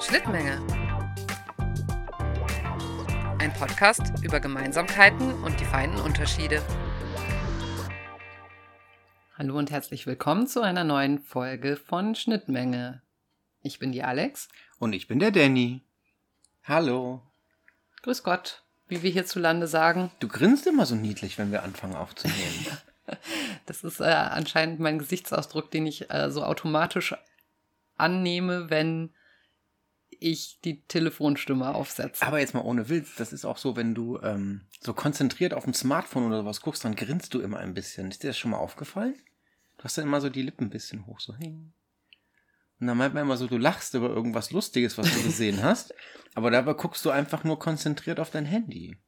Schnittmenge. Ein Podcast über Gemeinsamkeiten und die feinen Unterschiede. Hallo und herzlich willkommen zu einer neuen Folge von Schnittmenge. Ich bin die Alex. Und ich bin der Danny. Hallo. Grüß Gott, wie wir hierzulande sagen. Du grinst immer so niedlich, wenn wir anfangen aufzunehmen. Das ist äh, anscheinend mein Gesichtsausdruck, den ich äh, so automatisch annehme, wenn ich die Telefonstimme aufsetze. Aber jetzt mal ohne Witz, das ist auch so, wenn du ähm, so konzentriert auf dem Smartphone oder sowas guckst, dann grinst du immer ein bisschen. Ist dir das schon mal aufgefallen? Du hast dann immer so die Lippen ein bisschen hoch, so hin. Und dann meint man immer so, du lachst über irgendwas Lustiges, was du gesehen hast. Aber dabei guckst du einfach nur konzentriert auf dein Handy.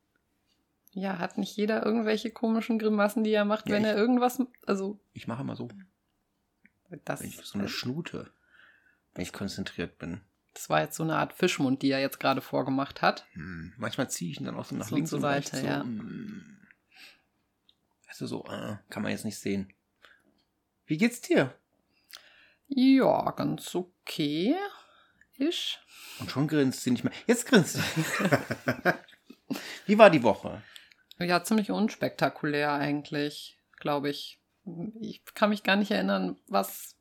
Ja, hat nicht jeder irgendwelche komischen Grimassen, die er macht, Ja, wenn ich- er irgendwas. Also, Ich mache immer so, das, ich so eine Schnute, wenn ich konzentriert bin. Das war jetzt so eine Art Fischmund, die er jetzt gerade vorgemacht hat. Hm. Manchmal ziehe ich ihn dann auch so nach So links zur und. Seite, so, ja. hm. Also so, äh, kann man jetzt nicht sehen. Wie geht's dir? Ja, ganz okay. Ich. Und schon grinst sie nicht mehr. Jetzt grinst sie. Wie war die Woche? Ja, ziemlich unspektakulär eigentlich, glaube ich. Ich kann mich gar nicht erinnern, was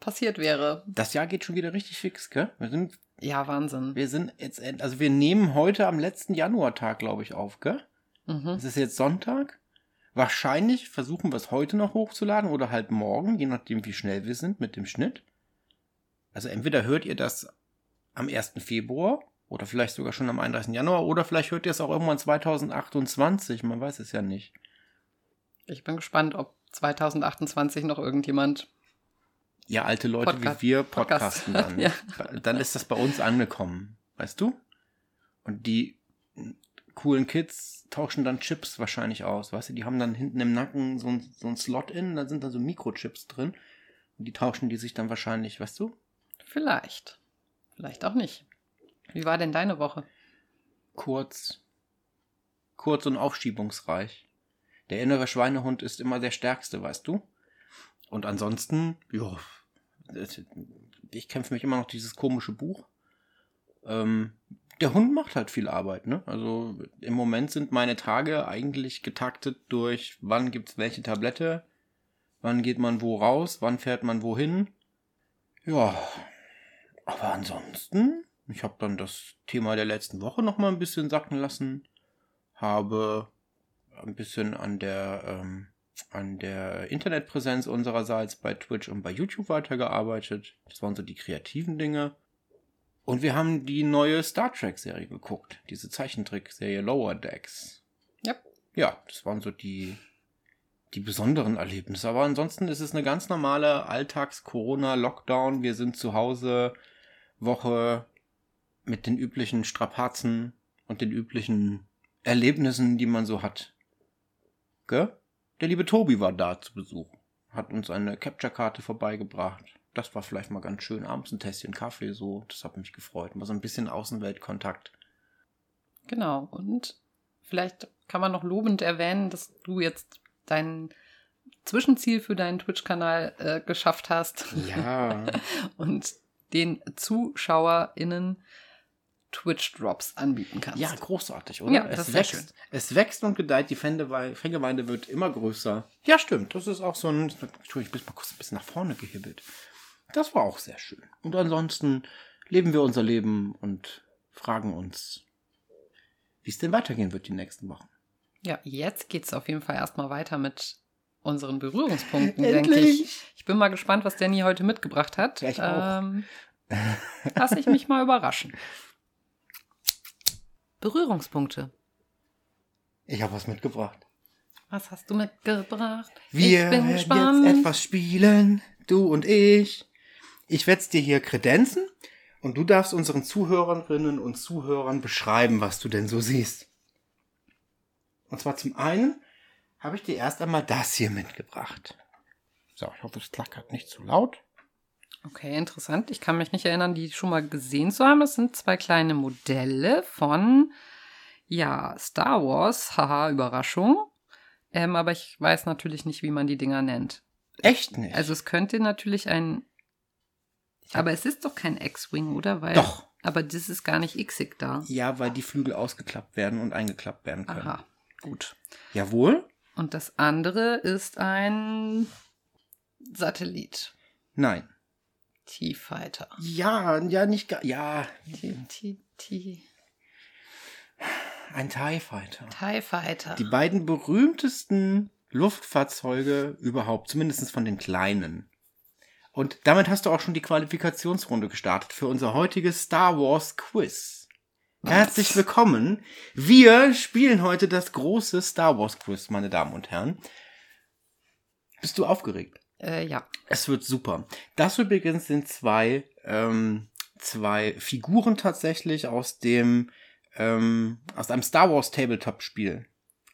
passiert wäre. Das Jahr geht schon wieder richtig fix, gell? Wir sind, Ja, Wahnsinn. wir sind jetzt, also wir nehmen heute am letzten Januartag, glaube ich, auf, gell? Mhm. Es ist jetzt Sonntag. Wahrscheinlich versuchen wir es heute noch hochzuladen oder halt morgen, je nachdem, wie schnell wir sind mit dem Schnitt. Also entweder hört ihr das am 1. Februar oder vielleicht sogar schon am 31. Januar oder vielleicht hört ihr es auch irgendwann 2028. Man weiß es ja nicht. Ich bin gespannt, ob 2028 noch irgendjemand. Ja, alte Leute Podcast- wie wir Podcast. podcasten dann. Ja. Dann ist das bei uns angekommen, weißt du? Und die coolen Kids tauschen dann Chips wahrscheinlich aus, weißt du? Die haben dann hinten im Nacken so ein, so ein Slot in, da sind dann so Mikrochips drin. Und die tauschen die sich dann wahrscheinlich, weißt du? Vielleicht. Vielleicht auch nicht. Wie war denn deine Woche? Kurz. Kurz und aufschiebungsreich. Der innere Schweinehund ist immer der stärkste, weißt du? Und ansonsten, ja, ich kämpfe mich immer noch dieses komische Buch. Ähm, der Hund macht halt viel Arbeit, ne? Also im Moment sind meine Tage eigentlich getaktet durch, wann gibt's welche Tablette, wann geht man wo raus, wann fährt man wohin. Ja, aber ansonsten, ich habe dann das Thema der letzten Woche noch mal ein bisschen sacken lassen, habe ein bisschen an der ähm, an der Internetpräsenz unsererseits bei Twitch und bei YouTube weitergearbeitet. Das waren so die kreativen Dinge. Und wir haben die neue Star Trek Serie geguckt, diese Zeichentrickserie Lower Decks. Ja. Ja, das waren so die die besonderen Erlebnisse. Aber ansonsten ist es eine ganz normale Alltags-Corona-Lockdown. Wir sind zu Hause, Woche mit den üblichen Strapazen und den üblichen Erlebnissen, die man so hat. Gell? Der liebe Tobi war da zu Besuch. Hat uns eine Capture-Karte vorbeigebracht. Das war vielleicht mal ganz schön. Abends ein Tässchen Kaffee, so. Das hat mich gefreut. Mal so ein bisschen Außenweltkontakt. Genau. Und vielleicht kann man noch lobend erwähnen, dass du jetzt dein Zwischenziel für deinen Twitch-Kanal äh, geschafft hast. Ja. und den ZuschauerInnen Twitch-Drops anbieten kannst. Ja, großartig, oder? Ja, das es ist sehr wächst. schön. Es wächst und gedeiht. Die Fangemeinde wird immer größer. Ja, stimmt. Das ist auch so ein. Entschuldigung, ich bin mal kurz ein bisschen nach vorne gehibbelt. Das war auch sehr schön. Und ansonsten leben wir unser Leben und fragen uns, wie es denn weitergehen wird die nächsten Wochen. Ja, jetzt geht's auf jeden Fall erstmal weiter mit unseren Berührungspunkten, denke ich. Ich bin mal gespannt, was Danny heute mitgebracht hat. Ja, ich auch. Ähm, lass ich mich mal überraschen. Berührungspunkte. Ich habe was mitgebracht. Was hast du mitgebracht? Wir ich bin werden gespannt. jetzt etwas spielen, du und ich. Ich werde dir hier kredenzen und du darfst unseren Zuhörerinnen und Zuhörern beschreiben, was du denn so siehst. Und zwar zum einen habe ich dir erst einmal das hier mitgebracht. So, ich hoffe, es klackert nicht zu laut. Okay, interessant. Ich kann mich nicht erinnern, die schon mal gesehen zu haben. Das sind zwei kleine Modelle von, ja, Star Wars. Haha, Überraschung. Ähm, aber ich weiß natürlich nicht, wie man die Dinger nennt. Echt nicht? Also es könnte natürlich ein. Aber es ist doch kein X-Wing, oder? Weil Doch, Aber das ist gar nicht xig da. Ja, weil die Flügel ausgeklappt werden und eingeklappt werden können. Aha, gut. Jawohl? Und das andere ist ein Satellit. Nein. T-Fighter. Ja, ja, nicht gar. Ja, T, T, T. ein TIE Fighter. TIE Fighter. Die beiden berühmtesten Luftfahrzeuge überhaupt, zumindest von den kleinen. Und damit hast du auch schon die Qualifikationsrunde gestartet für unser heutiges Star Wars Quiz. Herzlich willkommen. Wir spielen heute das große Star Wars Quiz, meine Damen und Herren. Bist du aufgeregt? Äh, ja. Es wird super. Das übrigens sind zwei, ähm, zwei Figuren tatsächlich aus dem, ähm, aus einem Star Wars Tabletop-Spiel.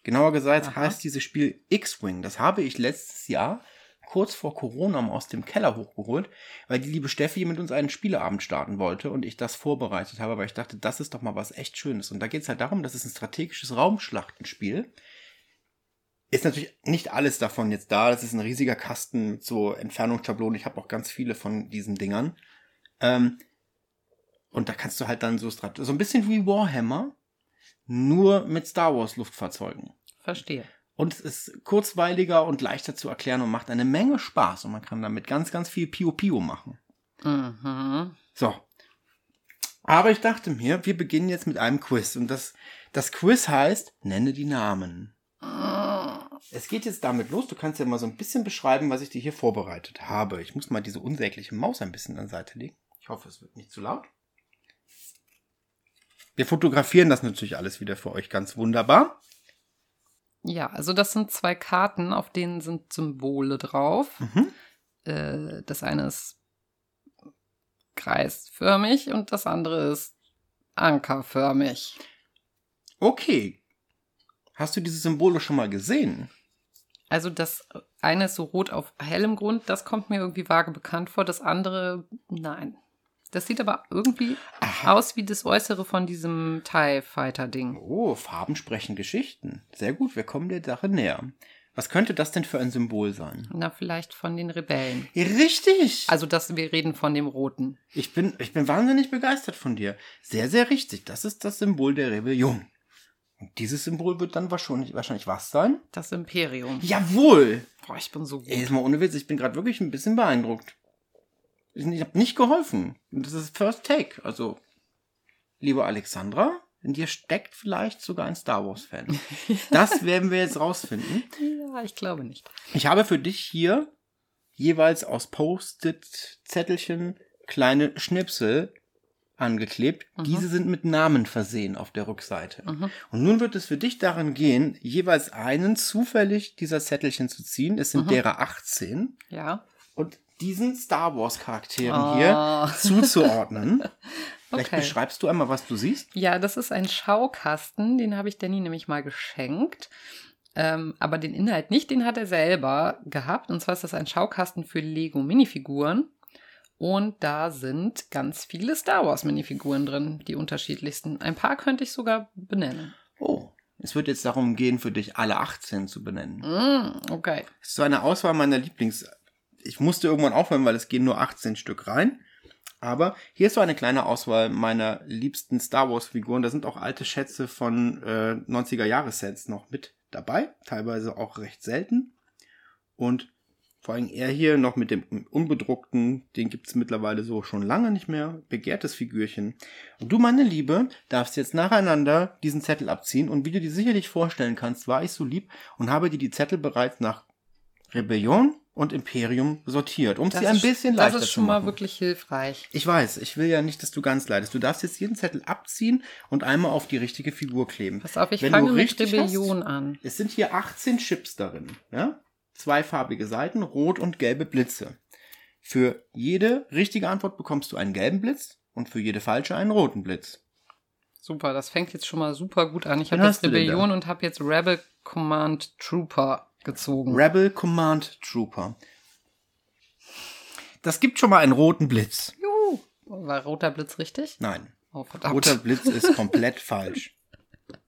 Genauer gesagt Aha. heißt dieses Spiel X-Wing. Das habe ich letztes Jahr kurz vor Corona mal aus dem Keller hochgeholt, weil die liebe Steffi mit uns einen Spieleabend starten wollte und ich das vorbereitet habe, weil ich dachte, das ist doch mal was echt Schönes. Und da geht es halt darum, das ist ein strategisches Raumschlachtenspiel. Ist natürlich nicht alles davon jetzt da. Das ist ein riesiger Kasten mit so Entfernungsschablonen. Ich habe auch ganz viele von diesen Dingern. Ähm, und da kannst du halt dann so Strat so ein bisschen wie Warhammer, nur mit Star Wars Luftfahrzeugen. Verstehe. Und es ist kurzweiliger und leichter zu erklären und macht eine Menge Spaß. Und man kann damit ganz, ganz viel Pio Pio machen. Mhm. So. Aber ich dachte mir, wir beginnen jetzt mit einem Quiz. Und das, das Quiz heißt, nenne die Namen. Es geht jetzt damit los. Du kannst ja mal so ein bisschen beschreiben, was ich dir hier vorbereitet habe. Ich muss mal diese unsägliche Maus ein bisschen an Seite legen. Ich hoffe, es wird nicht zu laut. Wir fotografieren das natürlich alles wieder für euch ganz wunderbar. Ja, also das sind zwei Karten, auf denen sind Symbole drauf. Mhm. Äh, das eine ist kreisförmig und das andere ist ankerförmig. Okay. Hast du diese Symbole schon mal gesehen? Also das eine ist so rot auf hellem Grund, das kommt mir irgendwie vage bekannt vor. Das andere, nein. Das sieht aber irgendwie Aha. aus wie das Äußere von diesem TIE Fighter Ding. Oh, Farben sprechen Geschichten. Sehr gut, wir kommen der Sache näher. Was könnte das denn für ein Symbol sein? Na, vielleicht von den Rebellen. Richtig! Also das, wir reden von dem Roten. Ich bin, ich bin wahnsinnig begeistert von dir. Sehr, sehr richtig. Das ist das Symbol der Rebellion. Und dieses Symbol wird dann wahrscheinlich, wahrscheinlich was sein? Das Imperium. Jawohl! Boah, ich bin so gut. Ey, jetzt mal ohne Witz, ich bin gerade wirklich ein bisschen beeindruckt. Ich, habe nicht geholfen. Das ist First Take. Also, liebe Alexandra, in dir steckt vielleicht sogar ein Star Wars-Fan. Das werden wir jetzt rausfinden. Ja, ich glaube nicht. Ich habe für dich hier jeweils aus Post-it-Zettelchen kleine Schnipsel angeklebt. Mhm. Diese sind mit Namen versehen auf der Rückseite. Mhm. Und nun wird es für dich daran gehen, jeweils einen zufällig dieser Zettelchen zu ziehen. Es sind Mhm. derer 18 Ja. und diesen Star Wars Charakteren hier Ah. zuzuordnen. Vielleicht Okay. beschreibst du einmal, was du siehst. Ja, das ist ein Schaukasten, den habe ich Danny nämlich mal geschenkt. Ähm, aber den Inhalt nicht, den hat er selber gehabt. Und zwar ist das ein Schaukasten für Lego Minifiguren. Und da sind ganz viele Star Wars Minifiguren drin, die unterschiedlichsten. Ein paar könnte ich sogar benennen. Oh, es wird jetzt darum gehen, für dich alle 18 zu benennen. Mm, okay. Es ist so eine Auswahl meiner Lieblings. Ich musste irgendwann aufhören, weil es gehen nur 18 Stück rein. Aber hier ist so eine kleine Auswahl meiner liebsten Star Wars Figuren. Da sind auch alte Schätze von äh, 90er Jahressets noch mit dabei. Teilweise auch recht selten. Und vor allem er hier noch mit dem unbedruckten, den gibt's mittlerweile so schon lange nicht mehr. Begehrtes Figürchen. Und du, meine Liebe, darfst jetzt nacheinander diesen Zettel abziehen. Und wie du dir sicherlich vorstellen kannst, war ich so lieb und habe dir die Zettel bereits nach Rebellion und Imperium sortiert, um sie ein ist- bisschen leichter Das ist zu schon mal machen. wirklich hilfreich. Ich weiß, ich will ja nicht, dass du ganz leidest. Du darfst jetzt jeden Zettel abziehen und einmal auf die richtige Figur kleben. Pass auf, ich Wenn fange mit Rebellion an. Es sind hier 18 Chips darin, ja? Zweifarbige Seiten, rot und gelbe Blitze. Für jede richtige Antwort bekommst du einen gelben Blitz und für jede falsche einen roten Blitz. Super, das fängt jetzt schon mal super gut an. Ich habe jetzt Rebellion und habe jetzt Rebel Command Trooper gezogen. Rebel Command Trooper. Das gibt schon mal einen roten Blitz. Juhu. War roter Blitz richtig? Nein, Oh, verdammt. roter Blitz ist komplett falsch.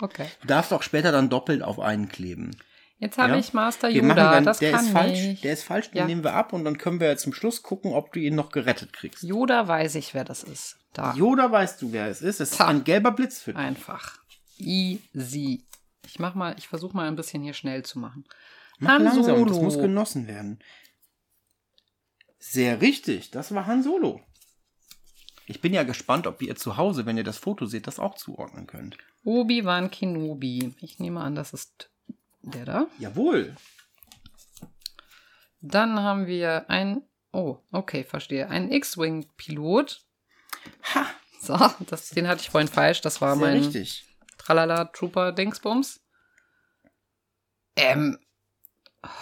Okay. Du darfst auch später dann doppelt auf einen kleben. Jetzt habe Ja. ich Master Wir Yoda, dann, das der kann ist falsch, der ist falsch, den Ja. nehmen wir ab und dann können wir ja zum Schluss gucken, ob du ihn noch gerettet kriegst. Yoda weiß ich, wer das ist. Da. Yoda weißt du, wer es ist. Es ist ein gelber Blitz für dich. Einfach. Easy. Ich mach mal, ich versuche mal ein bisschen hier schnell zu machen. Mach Han langsam, das Solo. muss genossen werden. Sehr richtig, das war Han Solo. Ich bin ja gespannt, ob ihr zu Hause, wenn ihr das Foto seht, das auch zuordnen könnt. Obi-Wan Kenobi. Ich nehme an, das ist der da. Jawohl. Dann haben wir ein, oh, okay, verstehe. Ein X-Wing-Pilot. Ha, So, das, den hatte ich vorhin falsch. Das war sehr mein richtig. Tralala Trooper Dingsbums. Ähm,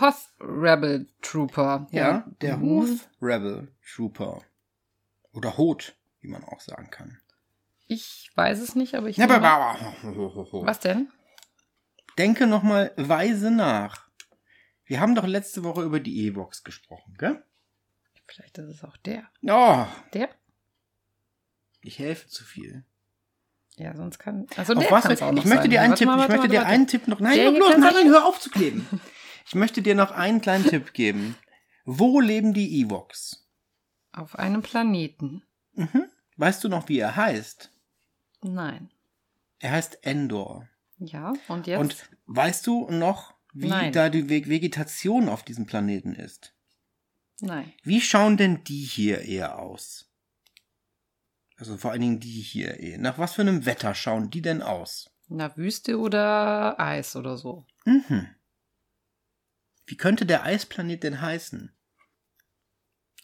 Hoth Rebel Trooper. Ja, der Mhm. Hoth Rebel Trooper. Oder Hoth, wie man auch sagen kann. Ich weiß es nicht, aber ich. Ja, aber, aber, Was denn? Denke nochmal weise nach. Wir haben doch letzte Woche über die Evox gesprochen, gell? Vielleicht ist es auch der. Oh, Der? ich helfe zu viel. Ja, sonst kann. Also der was? noch ich möchte dir einen Tipp, ich möchte dir einen Tipp noch. Nein, Der bloß, nein, sein? hör auf zu kleben. Ich möchte dir noch einen kleinen Tipp geben. Wo leben die Evox? Auf einem Planeten. Mhm. Weißt du noch, wie er heißt? Nein. Er heißt Endor. Ja, und jetzt? Und weißt du noch, wie Nein. da die Ve- Vegetation auf diesem Planeten ist? Nein. Wie schauen denn die hier eher aus? Also vor allen Dingen die hier eher. Nach was für einem Wetter schauen die denn aus? Na, Wüste oder Eis oder so. Mhm. Wie könnte der Eisplanet denn heißen?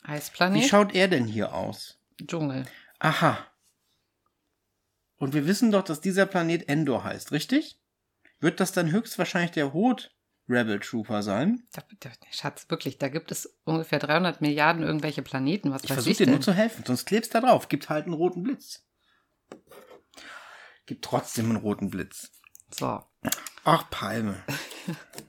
Eisplanet? Wie schaut er denn hier aus? Dschungel. Aha. Und wir wissen doch, dass dieser Planet Endor heißt, richtig? Wird das dann höchstwahrscheinlich der Hoth Rebel Trooper sein? Da, da, Schatz, wirklich, da gibt es ungefähr 300 Milliarden irgendwelche Planeten. Was Ich versuche dir denn? nur zu helfen, sonst klebst da drauf. Gibt halt einen roten Blitz. Gibt trotzdem einen roten Blitz. so, Ach, Palme.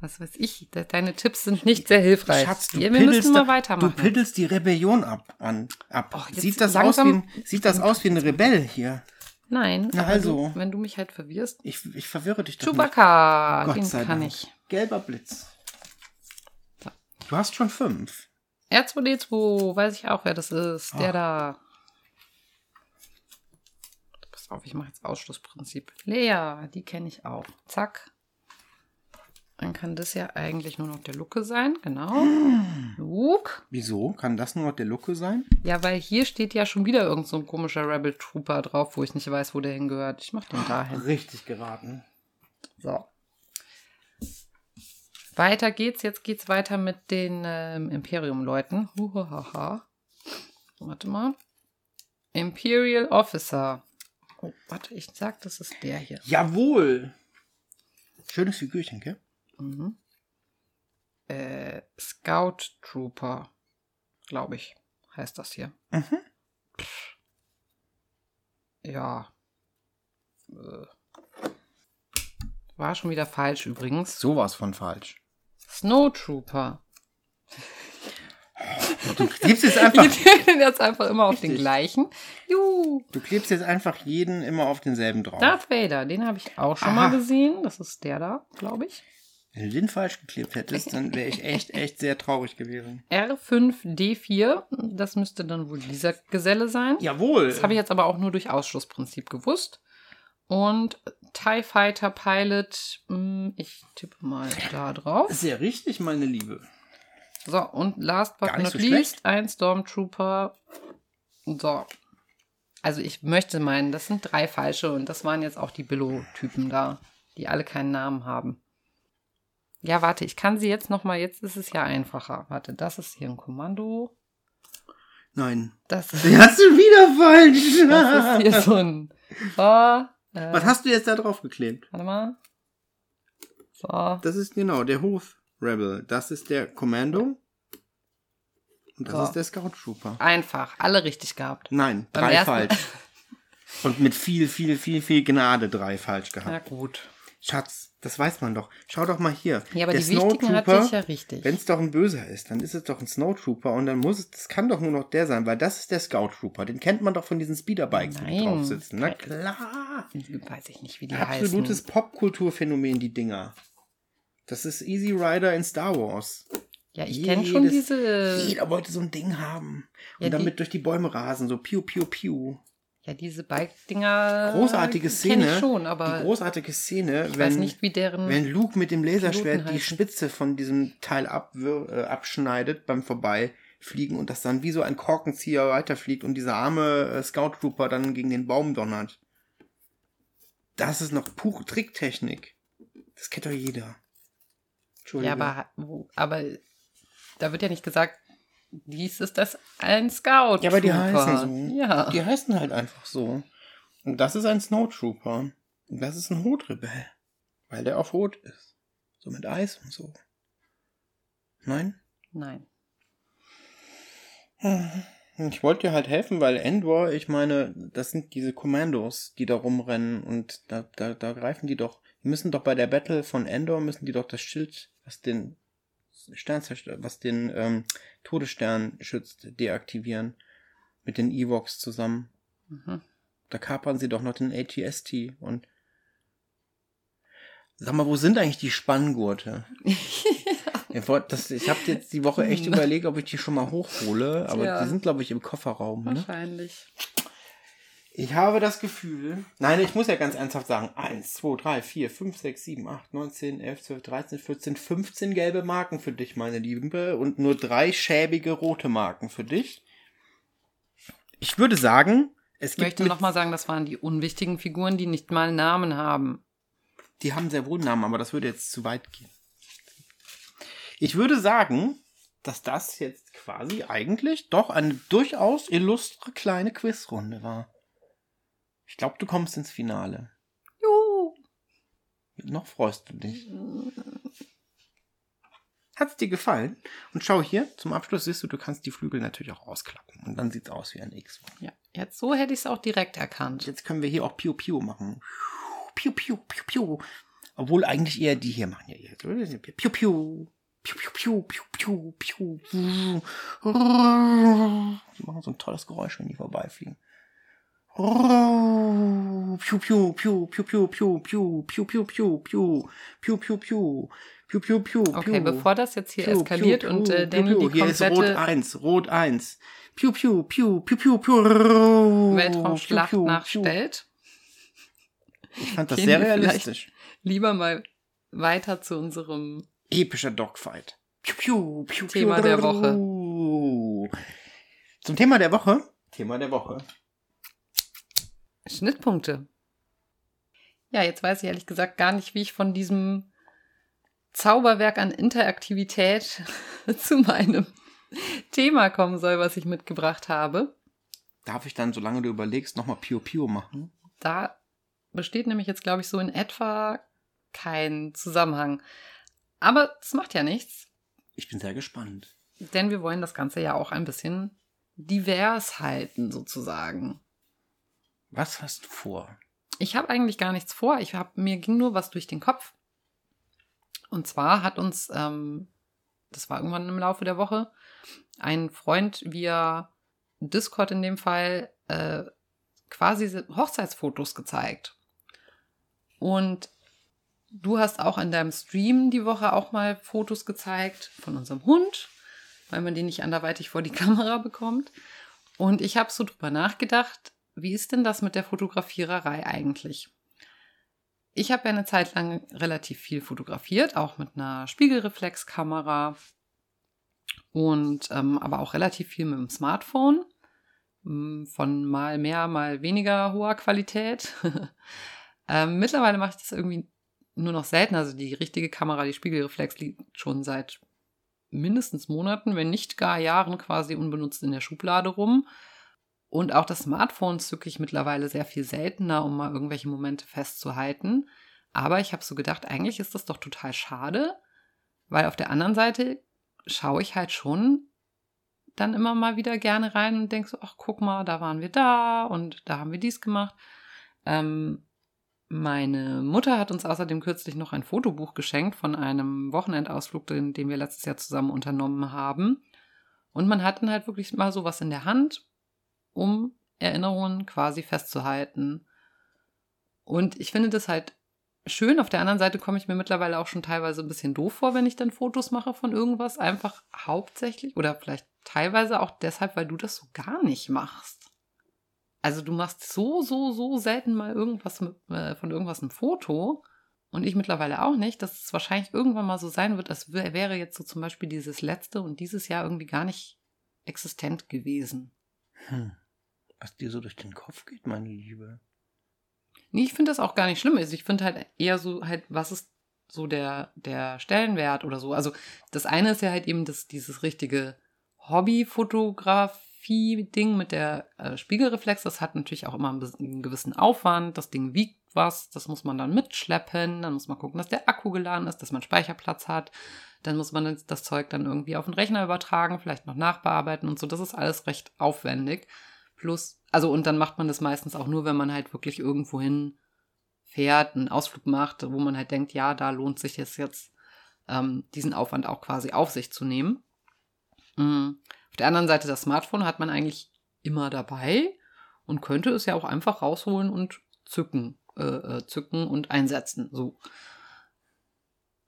was weiß ich. De- Deine Tipps sind nicht sehr hilfreich. Schatz, du wir müssen mal weitermachen. Du piddelst die Rebellion ab. An, ab. Och, sieht, das aus wie ein, sieht das aus wie ein Rebell hier? Nein, Na also. du, wenn du mich halt verwirrst. Ich, ich verwirre dich doch nicht. Chewbacca, Gott den sei kann Dank. ich. Gelber Blitz. Du hast schon fünf. R2D2, weiß ich auch, wer das ist. Der Ah. da. Pass auf, ich mache jetzt Ausschlussprinzip. Lea, die kenne ich auch. Zack. Dann kann das ja eigentlich nur noch der Luke sein, genau. Luke. Wieso? Kann das nur noch der Lucke sein? Ja, weil hier steht ja schon wieder irgend so ein komischer Rebel Trooper drauf, wo ich nicht weiß, wo der hingehört. Ich mach den dahin. Richtig geraten. So. Weiter geht's. Jetzt geht's weiter mit den ähm, Imperium-Leuten. Huhaha. Warte mal. Imperial Officer. Oh, warte, ich sag, das ist der hier. Jawohl. Schönes Figürchen, gell? Mhm. Äh, Scout Trooper, glaube ich, heißt das hier. Mhm. Ja. Äh. War schon wieder falsch übrigens. Sowas von falsch. Snow Trooper. Du klebst jetzt einfach, jetzt einfach immer auf den Richtig. gleichen. Juhu. du klebst jetzt einfach jeden immer auf denselben drauf. Darth Vader, den habe ich auch schon Aha. mal gesehen. Das ist der da, glaube ich. Wenn du den falsch geklebt hättest, dann wäre ich echt, echt sehr traurig gewesen. R5D4, das müsste dann wohl dieser Geselle sein. Jawohl. Das habe ich jetzt aber auch nur durch Ausschlussprinzip gewusst. Und TIE Fighter Pilot, mh, ich tippe mal da drauf. Sehr richtig, meine Liebe. So, und last but not so least, schlecht. ein Stormtrooper. So. Also ich möchte meinen, das sind drei falsche und das waren jetzt auch die Billo-Typen da, die alle keinen Namen haben. Ja, warte, ich kann sie jetzt noch mal, jetzt ist es ja einfacher. Warte, das ist hier ein Kommando. Nein. Das ist, hast du wieder falsch. das ist hier so ein... So, äh, Was hast du jetzt da drauf geklebt? Warte mal. So. Das ist genau der Hof Rebel. Das ist der Commando. Und das So. ist der Scout Trooper. Einfach, alle richtig gehabt. Nein, Beim drei ersten- falsch. Und mit viel, viel, viel, viel Gnade drei falsch Na gehabt. gut. Schatz, das weiß man doch. Schau doch mal hier. Ja, aber der die wichtigen hatte ich ja richtig. Wenn es doch ein Böser ist, dann ist es doch ein Snowtrooper und dann muss es, das kann doch nur noch der sein, weil das ist der Scout Trooper. Den kennt man doch von diesen Speederbikes, die Nein. drauf sitzen. Na Nein. klar. Weiß ich nicht, wie die Absolutes heißen. Popkulturphänomen, die Dinger. Das ist Easy Rider in Star Wars. Ja, ich kenne schon diese. Jeder wollte so ein Ding haben. Und Ja, die- damit durch die Bäume rasen, so piu, piu, piu. Ja, diese Bike-Dinger. Großartige Szene. Schon, die aber großartige Szene, ich wenn, weiß nicht, wie deren. wenn Luke mit dem Laserschwert die. Spitze von diesem Teil abwir äh, abschneidet beim Vorbeifliegen und das dann wie so ein Korkenzieher weiterfliegt und dieser arme äh, Scout Trooper dann gegen den Baum donnert. Das ist noch pure Tricktechnik. Das kennt doch jeder. ja, Entschuldigung. aber, wo, aber da wird ja nicht gesagt, dies ist das ein Scout. Ja, aber die heißen so. Ja. Die heißen halt einfach so. Und das ist ein Snowtrooper. Und das ist ein Rotrebell. Weil der auf Rot ist. So mit Eis und so. Nein? Nein. Ich wollte dir halt helfen, weil Endor, ich meine, das sind diese Kommandos, die da rumrennen und da, da, da greifen die doch, die müssen doch bei der Battle von Endor, müssen die doch das Schild, was den Stern zerstört, was den ähm, Todesstern schützt, deaktivieren. Mit den Evox zusammen. Mhm. Da kapern sie doch noch den ATST und Sag mal, wo sind eigentlich die Spanngurte? Das, ich habe jetzt die Woche echt überlegt, ob ich die schon mal hochhole, aber Tja. die sind, glaube ich, im Kofferraum. Ne? Ich habe das Gefühl. Nein, ich muss ja ganz ernsthaft sagen: 1, 2, 3, 4, 5, 6, 7, 8, 9, 10, 11, 12, 13, 14, 15 gelbe Marken für dich, meine Liebe, und nur drei schäbige rote Marken für dich. Ich würde sagen, es Ich gibt. möchte mit- nochmal sagen, das waren die unwichtigen Figuren, die nicht mal Namen haben. Die haben sehr wohl Namen, aber das würde jetzt zu weit gehen. Ich würde sagen, dass das jetzt quasi eigentlich doch eine durchaus illustre kleine Quizrunde war. Ich glaube, du kommst ins Finale. Juhu. Noch freust du dich. Hat's dir gefallen? Und schau hier, zum Abschluss siehst du, du kannst die Flügel natürlich auch ausklappen. Und dann sieht's aus wie ein X. Ja, jetzt so hätte ich es auch direkt erkannt. Jetzt können wir hier auch Piu Piu machen. Piu Piu Piu Piu. Obwohl eigentlich eher die hier machen ja. Piu Piu. Piu Piu Piu Piu Piu Piu. Die machen so ein tolles Geräusch, wenn die vorbeifliegen. Piu Piu Piu Piu Piu Piu Piu Piu Piu Piu Piu Piu Piu Piu Piu Piu Piu Okay, bevor das jetzt hier Piu, eskaliert piu, und piu, äh, piu, Danny piu. die Hier ist Rot komplette 1, Rot 1. Piu, piu, piu, piu, piu, piu. Weltraumschlacht Piu, piu, piu. nachstellt, Ich fand das sehr realistisch. lieber mal weiter zu unserem Epischer Dogfight. Piu, piu, piu, Thema piu. der Woche. Zum Thema der Woche. Thema der Woche. Schnittpunkte. Ja, jetzt weiß ich ehrlich gesagt gar nicht, wie ich von diesem Zauberwerk an Interaktivität zu meinem Thema kommen soll, was ich mitgebracht habe. Darf ich dann, solange du überlegst, nochmal Piu Piu machen? Da besteht nämlich jetzt, glaube ich, so in etwa kein Zusammenhang. Aber es macht ja nichts, Ich bin sehr gespannt. denn wir wollen das Ganze ja auch ein bisschen divers halten, sozusagen. Was hast du vor? Ich habe eigentlich gar nichts vor. Ich hab, mir ging nur was durch den Kopf. Und zwar hat uns, ähm, das war irgendwann im Laufe der Woche, ein Freund via Discord in dem Fall äh, quasi Hochzeitsfotos gezeigt. Und du hast auch in deinem Stream die Woche auch mal Fotos gezeigt von unserem Hund, weil man den nicht anderweitig vor die Kamera bekommt. Und ich habe so drüber nachgedacht, wie ist denn das mit der Fotografiererei eigentlich? Ich habe ja eine Zeit lang relativ viel fotografiert, auch mit einer Spiegelreflexkamera und ähm, aber auch relativ viel mit dem Smartphone m, von mal mehr, mal weniger hoher Qualität. ähm, mittlerweile mache ich das irgendwie nur noch selten. Also die richtige Kamera, die Spiegelreflex liegt schon seit mindestens Monaten, wenn nicht gar Jahren quasi unbenutzt in der Schublade rum. Und auch das Smartphone zücke ich mittlerweile sehr viel seltener, um mal irgendwelche Momente festzuhalten. Aber ich habe so gedacht, eigentlich ist das doch total schade, weil auf der anderen Seite schaue ich halt schon dann immer mal wieder gerne rein und denke so, ach guck mal, da waren wir da und da haben wir dies gemacht. Ähm, meine Mutter hat uns außerdem kürzlich noch ein Fotobuch geschenkt von einem Wochenendausflug, den, den wir letztes Jahr zusammen unternommen haben. Und man hat dann halt wirklich mal sowas in der Hand, um Erinnerungen quasi festzuhalten. Und ich finde das halt schön. Auf der anderen Seite komme ich mir mittlerweile auch schon teilweise ein bisschen doof vor, wenn ich dann Fotos mache von irgendwas. Einfach hauptsächlich oder vielleicht teilweise auch deshalb, weil du das so gar nicht machst. Also du machst so, so, so selten mal irgendwas mit, äh, von irgendwas ein Foto. Und ich mittlerweile auch nicht, dass es wahrscheinlich irgendwann mal so sein wird, als wäre jetzt so zum Beispiel dieses letzte und dieses Jahr irgendwie gar nicht existent gewesen. Hm. Was dir so durch den Kopf geht, meine Liebe. Nee, ich finde das auch gar nicht schlimm. Also ich finde halt eher so halt, was ist so der, der Stellenwert oder so. Also das eine ist ja halt eben das, dieses richtige Hobbyfotografie-Ding mit der äh, Spiegelreflex. Das hat natürlich auch immer einen, einen gewissen Aufwand. Das Ding wiegt was, das muss man dann mitschleppen. Dann muss man gucken, dass der Akku geladen ist, dass man Speicherplatz hat. Dann muss man das Zeug dann irgendwie auf den Rechner übertragen, vielleicht noch nachbearbeiten und so. Das ist alles recht aufwendig. Plus, also und dann macht man das meistens auch nur, wenn man halt wirklich irgendwo hin fährt, einen Ausflug macht, wo man halt denkt, ja, da lohnt sich es jetzt, ähm, diesen Aufwand auch quasi auf sich zu nehmen. Mhm. Auf der anderen Seite, das Smartphone hat man eigentlich immer dabei und könnte es ja auch einfach rausholen und zücken, äh, äh zücken und einsetzen. So.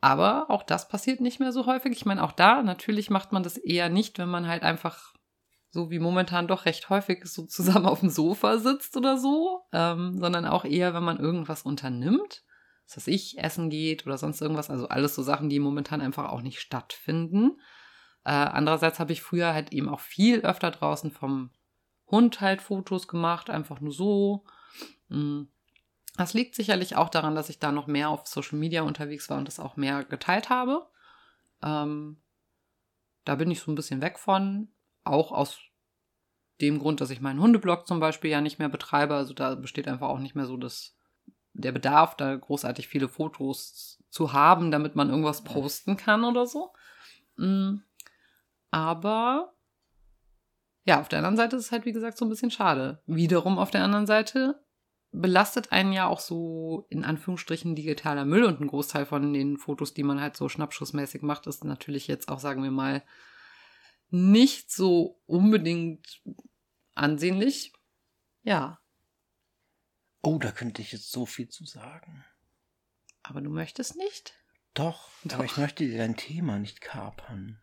Aber auch das passiert nicht mehr so häufig. Ich meine, auch da, natürlich macht man das eher nicht, wenn man halt einfach so wie momentan doch recht häufig so zusammen auf dem Sofa sitzt oder so, ähm, sondern auch eher, wenn man irgendwas unternimmt, dass weiß ich, essen geht oder sonst irgendwas, also alles so Sachen, die momentan einfach auch nicht stattfinden. Äh, andererseits habe ich früher halt eben auch viel öfter draußen vom Hund halt Fotos gemacht, einfach nur so. Hm. Das liegt sicherlich auch daran, dass ich da noch mehr auf Social Media unterwegs war und das auch mehr geteilt habe. Ähm, da bin ich so ein bisschen weg von. Auch aus dem Grund, dass ich meinen Hundeblog zum Beispiel ja nicht mehr betreibe. Also da besteht einfach auch nicht mehr so das, der Bedarf, da großartig viele Fotos zu haben, damit man irgendwas posten kann oder so. Mm. Aber ja, auf der anderen Seite ist es halt, wie gesagt, so ein bisschen schade. Wiederum auf der anderen Seite belastet einen ja auch so in Anführungsstrichen digitaler Müll und ein Großteil von den Fotos, die man halt so schnappschussmäßig macht, ist natürlich jetzt auch, sagen wir mal, nicht so unbedingt ansehnlich. Ja. Oh, da könnte ich jetzt so viel zu sagen. Aber du möchtest nicht? Doch, Doch. aber ich möchte dir dein Thema nicht kapern.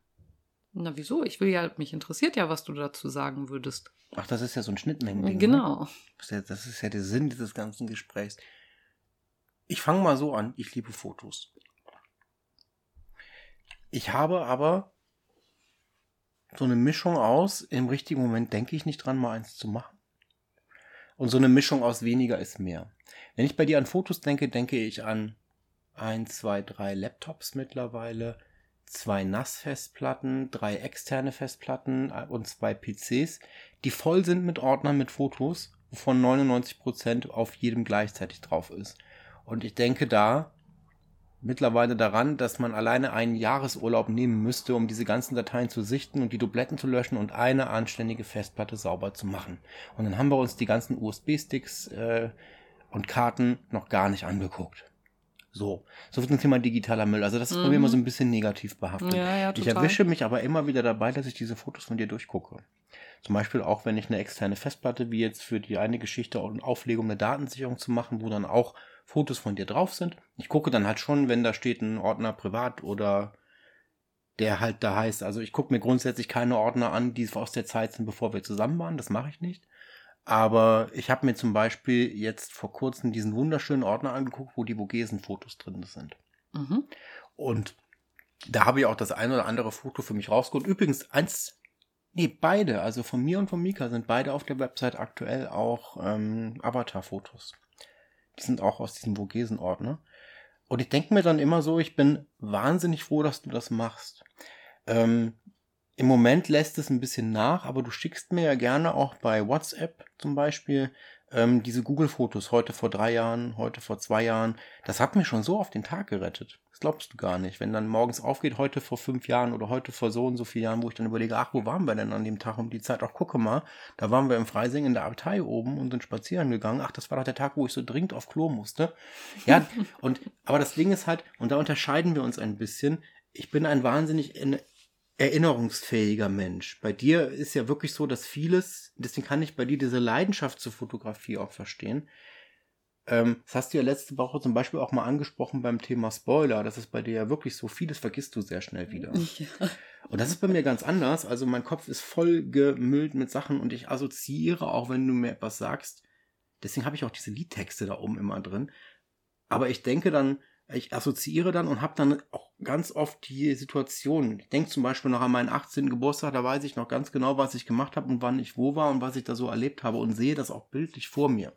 Na wieso? Ich will ja, mich interessiert ja, was du dazu sagen würdest. Ach, das ist ja so ein Schnittmengen. Ne? Genau. Ne? Das ist ja der Sinn dieses ganzen Gesprächs. Ich fange mal so an. Ich liebe Fotos. Ich habe aber so eine Mischung aus, im richtigen Moment denke ich nicht dran, mal eins zu machen. Und so eine Mischung aus weniger ist mehr. Wenn ich bei dir an Fotos denke, denke ich an ein, zwei, drei Laptops mittlerweile, zwei NAS-Festplatten, drei externe Festplatten äh, und zwei PCs, die voll sind mit Ordnern mit Fotos, wovon 99% auf jedem gleichzeitig drauf ist. Und ich denke da mittlerweile daran, dass man alleine einen Jahresurlaub nehmen müsste, um diese ganzen Dateien zu sichten und die Dubletten zu löschen und eine anständige Festplatte sauber zu machen. Und dann haben wir uns die ganzen USB-Sticks äh, und Karten noch gar nicht angeguckt. So, so wird ein Thema digitaler Müll. Also das ist mhm. bei mir immer so ein bisschen negativ behaftet. Ja, ja, ich erwische mich aber immer wieder dabei, dass ich diese Fotos von dir durchgucke. Zum Beispiel auch, wenn ich eine externe Festplatte, wie jetzt für die eine Geschichte und Auflegung eine Datensicherung zu machen, wo dann auch Fotos von dir drauf sind. Ich gucke dann halt schon, wenn da steht ein Ordner privat oder der halt da heißt. Also ich gucke mir grundsätzlich keine Ordner an, die aus der Zeit sind, bevor wir zusammen waren. Das mache ich nicht. Aber ich habe mir zum Beispiel jetzt vor kurzem diesen wunderschönen Ordner angeguckt, wo die Vogesen-Fotos drin sind. Mhm. Und da habe ich auch das ein oder andere Foto für mich rausgeholt. Übrigens, eins, nee, beide, also von mir und von Mika sind beide auf der Website aktuell auch ähm, Avatar-Fotos. Die sind auch aus diesem Vogesen-Ordner. Und ich denke mir dann immer so, ich bin wahnsinnig froh, dass du das machst. Ähm, Im Moment lässt es ein bisschen nach, aber du schickst mir ja gerne auch bei WhatsApp zum Beispiel ähm, diese Google-Fotos heute vor drei Jahren, heute vor zwei Jahren. Das hat mir schon so auf den Tag gerettet. Das glaubst du gar nicht. Wenn dann morgens aufgeht, heute vor fünf Jahren oder heute vor so und so vielen Jahren, wo ich dann überlege, ach, wo waren wir denn an dem Tag um die Zeit? Ach, gucke mal, da waren wir im Freising in der Abtei oben und sind spazieren gegangen. Ach, das war doch der Tag, wo ich so dringend auf Klo musste. Ja, und, aber das Ding ist halt, und da unterscheiden wir uns ein bisschen. Ich bin ein wahnsinnig erinnerungsfähiger Mensch. Bei dir ist ja wirklich so, dass vieles, deswegen kann ich bei dir diese Leidenschaft zur Fotografie auch verstehen. Ähm, das hast du ja letzte Woche zum Beispiel auch mal angesprochen beim Thema Spoiler. Das ist bei dir ja wirklich so, vieles vergisst du sehr schnell wieder. Ja. Und das ist bei mir ganz anders. Also mein Kopf ist voll gemüllt mit Sachen und ich assoziiere, auch wenn du mir etwas sagst. Deswegen habe ich auch diese Liedtexte da oben immer drin. Aber ich denke dann, ich assoziiere dann und habe dann auch ganz oft die Situation. Ich denke zum Beispiel noch an meinen 18. Geburtstag, da weiß ich noch ganz genau, was ich gemacht habe und wann ich wo war und was ich da so erlebt habe und sehe das auch bildlich vor mir.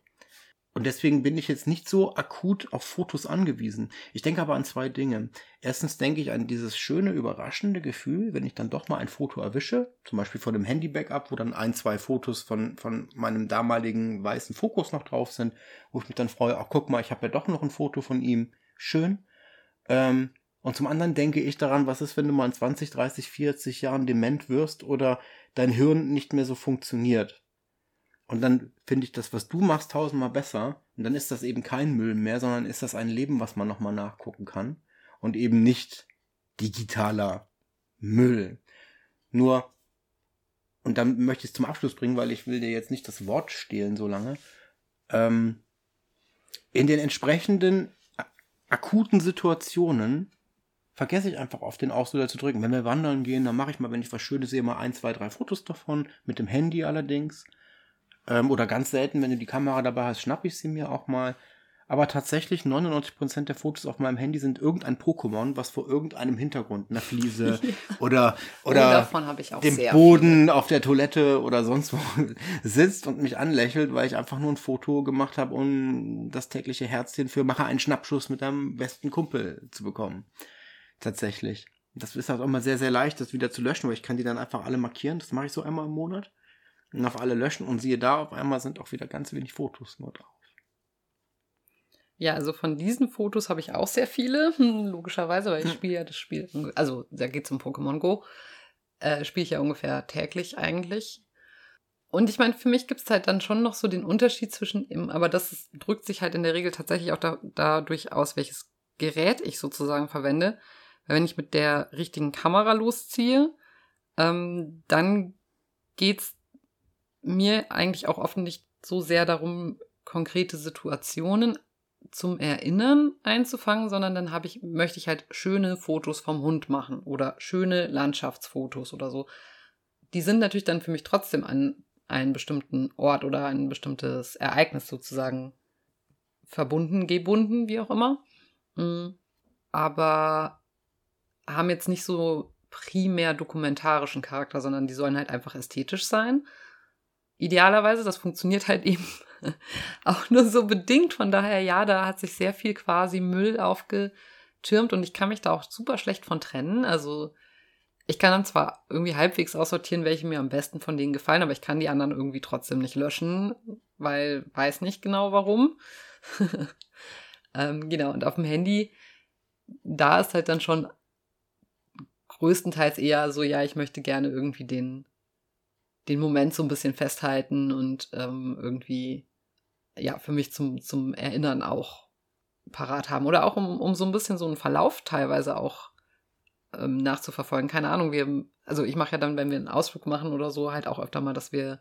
Und deswegen bin ich jetzt nicht so akut auf Fotos angewiesen. Ich denke aber an zwei Dinge. Erstens denke ich an dieses schöne, überraschende Gefühl, wenn ich dann doch mal ein Foto erwische, zum Beispiel von dem Handy-Backup, wo dann ein, zwei Fotos von, von meinem damaligen weißen Fokus noch drauf sind, wo ich mich dann freue, ach guck mal, ich habe ja doch noch ein Foto von ihm. Schön. Ähm, und zum anderen denke ich daran, was ist, wenn du mal in 20, 30, 40 Jahren dement wirst oder dein Hirn nicht mehr so funktioniert. Und dann finde ich das, was du machst, tausendmal besser. Und dann ist das eben kein Müll mehr, sondern ist das ein Leben, was man nochmal nachgucken kann. Und eben nicht digitaler Müll. Nur, und dann möchte ich es zum Abschluss bringen, weil ich will dir jetzt nicht das Wort stehlen so lange. Ähm, in den entsprechenden akuten Situationen vergesse ich einfach auf den Auslöser zu drücken. Wenn wir wandern gehen, dann mache ich mal, wenn ich was Schönes sehe, mal ein, zwei, drei Fotos davon, mit dem Handy allerdings. Ähm, oder ganz selten, wenn du die Kamera dabei hast, schnapp ich sie mir auch mal. Aber tatsächlich 99% der Fotos auf meinem Handy sind irgendein Pokémon, was vor irgendeinem Hintergrund, einer Fliese oder, oder oh, dem Boden viele. auf der Toilette oder sonst wo sitzt und mich anlächelt, weil ich einfach nur ein Foto gemacht habe, um das tägliche Herzchen für mache einen Schnappschuss mit deinem besten Kumpel zu bekommen. Tatsächlich. Das ist halt auch mal sehr, sehr leicht, das wieder zu löschen, weil ich kann die dann einfach alle markieren. Das mache ich so einmal im Monat und auf alle löschen und siehe da, auf einmal sind auch wieder ganz wenig Fotos nur drauf. Ja, also von diesen Fotos habe ich auch sehr viele, logischerweise, weil ich hm. spiele ja das Spiel, also da geht es um Pokémon Go, äh, spiele ich ja ungefähr täglich eigentlich. Und ich meine, für mich gibt es halt dann schon noch so den Unterschied zwischen, im, aber das ist, drückt sich halt in der Regel tatsächlich auch da, dadurch aus, welches Gerät ich sozusagen verwende. Weil wenn ich mit der richtigen Kamera losziehe, ähm, dann geht's mir eigentlich auch oft nicht so sehr darum, konkrete Situationen zum Erinnern einzufangen, sondern dann habe ich, möchte ich halt schöne Fotos vom Hund machen oder schöne Landschaftsfotos oder so. Die sind natürlich dann für mich trotzdem an einen bestimmten Ort oder ein bestimmtes Ereignis sozusagen verbunden, gebunden, wie auch immer. Mm, aber haben jetzt nicht so primär dokumentarischen Charakter, sondern die sollen halt einfach ästhetisch sein idealerweise. Das funktioniert halt eben auch nur so bedingt. Von daher, ja, da hat sich sehr viel quasi Müll aufgetürmt und ich kann mich da auch super schlecht von trennen. Also ich kann dann zwar irgendwie halbwegs aussortieren, welche mir am besten von denen gefallen, aber ich kann die anderen irgendwie trotzdem nicht löschen, weil weiß nicht genau warum. ähm, genau, und auf dem Handy, da ist halt dann schon größtenteils eher so, ja, ich möchte gerne irgendwie den den Moment so ein bisschen festhalten und ähm, irgendwie, ja, für mich zum, zum Erinnern auch parat haben. Oder auch um, um so ein bisschen so einen Verlauf teilweise auch ähm, nachzuverfolgen. Keine Ahnung, wir, also ich mache ja dann, wenn wir einen Ausflug machen oder so, halt auch öfter mal, dass wir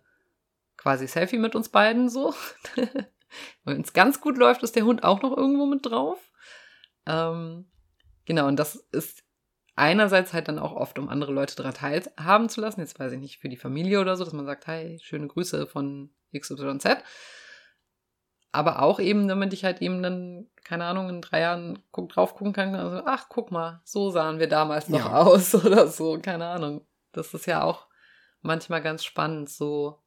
quasi Selfie mit uns beiden so. wenn es ganz gut läuft, ist der Hund auch noch irgendwo mit drauf. Ähm, genau, und das ist einerseits halt dann auch oft, um andere Leute daran teilhaben zu lassen, jetzt weiß ich nicht, für die Familie oder so, dass man sagt, hey, schöne Grüße von XYZ. Aber auch eben, damit ich halt eben dann, keine Ahnung, in drei Jahren guck, drauf gucken kann, also, ach, guck mal, so sahen wir damals noch ja. aus oder so, keine Ahnung. Das ist ja auch manchmal ganz spannend, so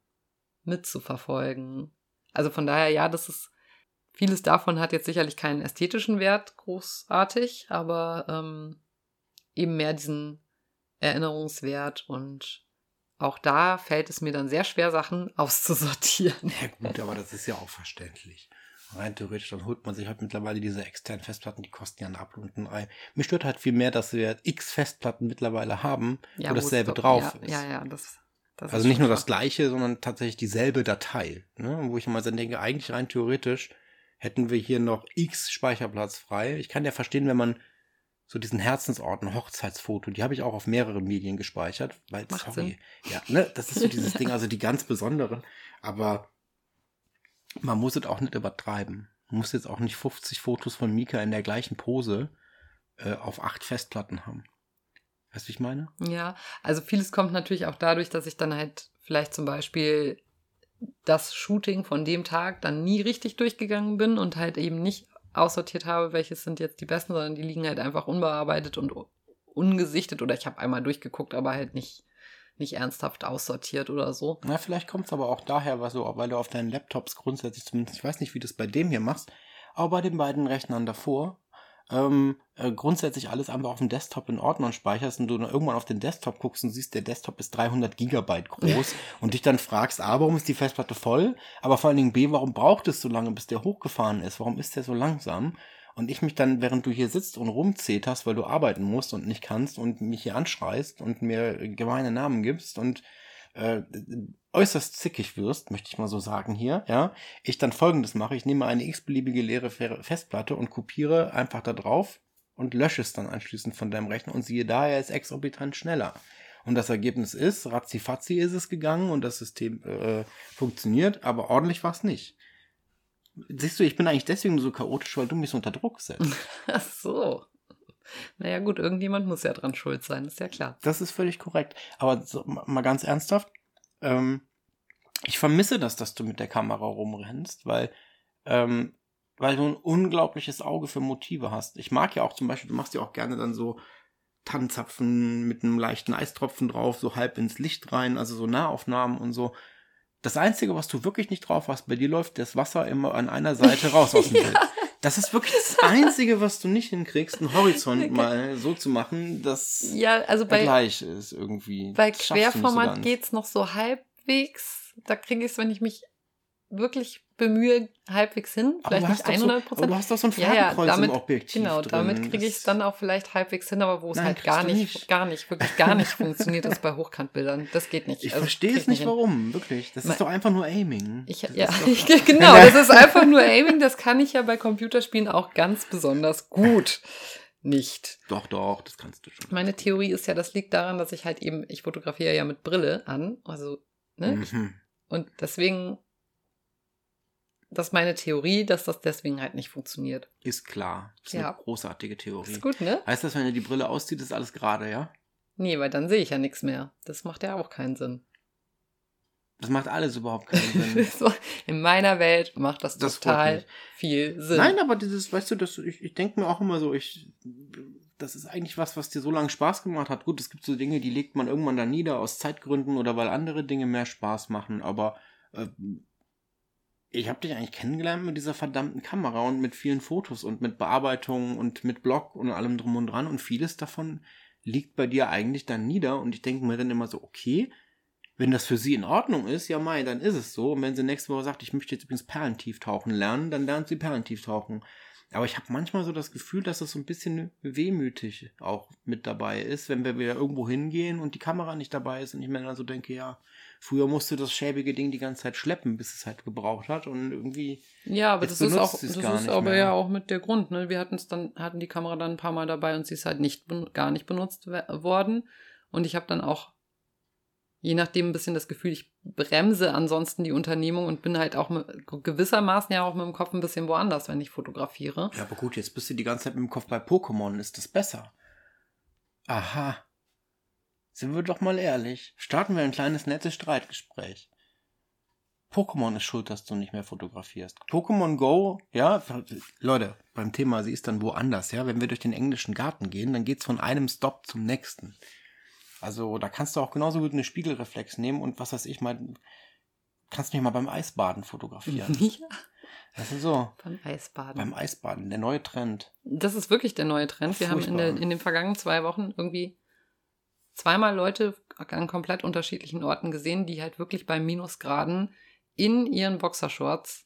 mitzuverfolgen. Also von daher, ja, das ist, vieles davon hat jetzt sicherlich keinen ästhetischen Wert, großartig, aber ähm, eben mehr diesen Erinnerungswert und auch da fällt es mir dann sehr schwer, Sachen auszusortieren. Ja gut, aber das ist ja auch verständlich. Rein theoretisch, dann holt man sich halt mittlerweile diese externen Festplatten, die kosten ja einen Apfel und ein Ei. Mir stört halt viel mehr, dass wir x Festplatten mittlerweile haben, ja, wo dasselbe doch, drauf ja, ist. Ja, ja, das, das Also nicht nur das gleiche, sondern tatsächlich dieselbe Datei. Ne? Wo ich immer dann denke, eigentlich rein theoretisch hätten wir hier noch x Speicherplatz frei. Ich kann ja verstehen, wenn man so diesen Herzensort, ein Hochzeitsfoto, die habe ich auch auf mehreren Medien gespeichert, weil, Macht sorry, Sinn. ja, ne, das ist so dieses Ding, also die ganz besonderen, aber man muss es auch nicht übertreiben. Du musst jetzt auch nicht 50 Fotos von Mika in der gleichen Pose äh, auf acht Festplatten haben. Weißt du, wie ich meine? Ja, also vieles kommt natürlich auch dadurch, dass ich dann halt vielleicht zum Beispiel das Shooting von dem Tag dann nie richtig durchgegangen bin und halt eben nicht aussortiert habe, welches sind jetzt die besten, sondern die liegen halt einfach unbearbeitet und ungesichtet oder ich habe einmal durchgeguckt, aber halt nicht, nicht ernsthaft aussortiert oder so. Na, vielleicht kommt es aber auch daher, weil, so, weil du auf deinen Laptops grundsätzlich zumindest, ich weiß nicht, wie du es bei dem hier machst, aber bei den beiden Rechnern davor ähm, äh, grundsätzlich alles einfach auf dem Desktop in Ordnung speicherst und du dann irgendwann auf den Desktop guckst und siehst, der Desktop ist 300 Gigabyte groß und dich dann fragst, A, warum ist die Festplatte voll, aber vor allen Dingen B, warum braucht es so lange, bis der hochgefahren ist, warum ist der so langsam? Und ich mich dann, während du hier sitzt und rumzeterst, weil du arbeiten musst und nicht kannst und mich hier anschreist und mir gemeine Namen gibst und äh, äußerst zickig wirst, möchte ich mal so sagen hier, ja, ich dann folgendes mache, ich nehme eine x-beliebige leere Festplatte und kopiere einfach da drauf und lösche es dann anschließend von deinem Rechner und siehe da, er ist exorbitant schneller. Und das Ergebnis ist, ratzifatzi ist es gegangen und das System äh, funktioniert, aber ordentlich war es nicht. Siehst du, ich bin eigentlich deswegen so chaotisch, weil du mich so unter Druck setzt. Ach so. Naja, gut, irgendjemand muss ja dran schuld sein, ist ja klar. Das ist völlig korrekt. Aber so, mal ganz ernsthaft, ähm, ich vermisse das, dass du mit der Kamera rumrennst, weil, ähm, weil du ein unglaubliches Auge für Motive hast. Ich mag ja auch zum Beispiel, du machst ja auch gerne dann so Tannenzapfen mit einem leichten Eistropfen drauf, so halb ins Licht rein, also so Nahaufnahmen und so. Das Einzige, was du wirklich nicht drauf hast, bei dir läuft das Wasser immer an einer Seite raus aus dem Bild. Das ist wirklich das Einzige, was du nicht hinkriegst, einen Horizont mal so zu machen, dass ja, also bei, gleich ist irgendwie. Bei Querformat so geht's noch so halbwegs. Da kriege ich es, wenn ich mich wirklich bemühe, halbwegs hin. Vielleicht nicht 100 Prozent. So, du hast doch so ein Farbenkreuz ja, ja, damit, im Objektiv Genau, drin. damit kriege ich es dann auch vielleicht halbwegs hin, aber wo es halt gar nicht, nicht, gar nicht, wirklich gar nicht funktioniert, ist bei Hochkantbildern. Das geht nicht. Ich also, verstehe es nicht, hin. warum, wirklich. Das ist doch einfach nur Aiming. Ich, ja, doch, genau, das ist einfach nur Aiming. Das kann ich ja bei Computerspielen auch ganz besonders gut. Nicht. Doch, doch, das kannst du schon. Meine Theorie ist ja, das liegt daran, dass ich halt eben, ich fotografiere ja mit Brille an, also, ne? Mhm. Und deswegen das ist meine Theorie, dass das deswegen halt nicht funktioniert. Ist klar. Das ist ja. eine großartige Theorie. Ist gut, ne? Heißt das, wenn er die Brille auszieht, ist alles gerade, ja? Nee, weil dann sehe ich ja nichts mehr. Das macht ja auch keinen Sinn. Das macht alles überhaupt keinen Sinn. in meiner Welt macht das, das total viel Sinn. Nein, aber dieses, weißt du, das, ich, ich denke mir auch immer so, ich, das ist eigentlich was, was dir so lange Spaß gemacht hat. Gut, es gibt so Dinge, die legt man irgendwann da nieder aus Zeitgründen oder weil andere Dinge mehr Spaß machen, aber äh, ich habe dich eigentlich kennengelernt mit dieser verdammten Kamera und mit vielen Fotos und mit Bearbeitungen und mit Blog und allem drum und dran und vieles davon liegt bei dir eigentlich dann nieder und ich denke mir dann immer so, okay, wenn das für sie in Ordnung ist, ja mei, dann ist es so. Und wenn sie nächste Woche sagt, ich möchte jetzt übrigens Perlentieftauchen lernen, dann lernt sie Perlentieftauchen. Aber ich habe manchmal so das Gefühl, dass es so ein bisschen wehmütig auch mit dabei ist, wenn wir wieder irgendwo hingehen und die Kamera nicht dabei ist und ich mir dann so denke, ja, früher musste das schäbige Ding die ganze Zeit schleppen, bis es halt gebraucht hat und irgendwie. Ja, aber das ist auch, das ist aber mehr. ja auch mit der Grund, ne? Wir hatten es dann, hatten die Kamera dann ein paar Mal dabei und sie ist halt nicht, gar nicht benutzt worden und ich habe dann auch je nachdem ein bisschen das Gefühl, ich bremse ansonsten die Unternehmung und bin halt auch mit, gewissermaßen ja auch mit dem Kopf ein bisschen woanders, wenn ich fotografiere. Ja, aber gut, jetzt bist du die ganze Zeit mit dem Kopf bei Pokémon, ist das besser? Aha. Sind wir doch mal ehrlich. Starten wir ein kleines nettes Streitgespräch. Pokémon ist schuld, dass du nicht mehr fotografierst. Pokémon Go, ja, Leute, beim Thema, sie ist dann woanders, ja. Wenn wir durch den englischen Garten gehen, dann geht's von einem Stop zum nächsten. Also da kannst du auch genauso gut eine Spiegelreflex nehmen und was weiß ich mal, kannst mich mal beim Eisbaden fotografieren. Ja. Das ist so. Beim Eisbaden. Beim Eisbaden, der neue Trend. Das ist wirklich der neue Trend. Wir haben in, der, in den vergangenen zwei Wochen irgendwie zweimal Leute an komplett unterschiedlichen Orten gesehen, die halt wirklich bei Minusgraden in ihren Boxershorts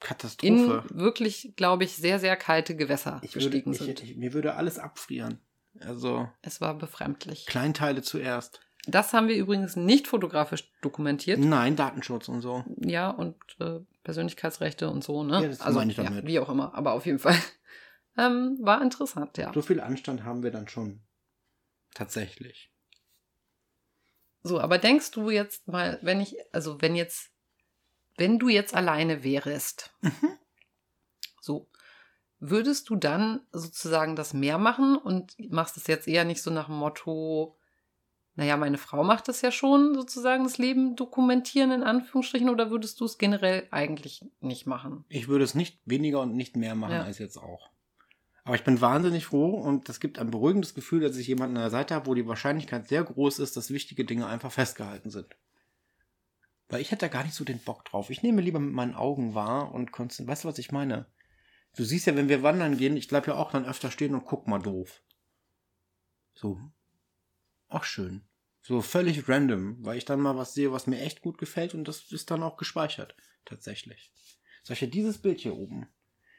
Katastrophe. in wirklich, glaube ich, sehr, sehr kalte Gewässer ich gestiegen würde, sind. Ich, ich, mir würde alles abfrieren. Also. Es war befremdlich. Kleinteile zuerst. Das haben wir übrigens nicht fotografisch dokumentiert. Nein, Datenschutz und so. Ja, und äh, Persönlichkeitsrechte und so, ne? Ja, das also, meine ich damit. Ja, wie auch immer, aber auf jeden Fall. Ähm, war interessant, ja. So viel Anstand haben wir dann schon. Tatsächlich. So, aber denkst du jetzt mal, wenn ich, also wenn jetzt, wenn du jetzt alleine wärst, mhm. Würdest du dann sozusagen das mehr machen und machst es jetzt eher nicht so nach dem Motto, naja, meine Frau macht das ja schon, sozusagen das Leben dokumentieren in Anführungsstrichen, oder würdest du es generell eigentlich nicht machen? Ich würde es nicht weniger und nicht mehr machen Ja. als jetzt auch. Aber ich bin wahnsinnig froh und das gibt ein beruhigendes Gefühl, dass ich jemanden an der Seite habe, wo die Wahrscheinlichkeit sehr groß ist, dass wichtige Dinge einfach festgehalten sind. Weil ich hätte da gar nicht so den Bock drauf. Ich nehme lieber mit meinen Augen wahr und konzentriere. Weißt du, was ich meine? Du siehst ja, wenn wir wandern gehen, ich bleib ja auch dann öfter stehen und guck mal doof. So. Ach schön. So völlig random, weil ich dann mal was sehe, was mir echt gut gefällt und das ist dann auch gespeichert. Tatsächlich. Solche dieses Bild hier oben.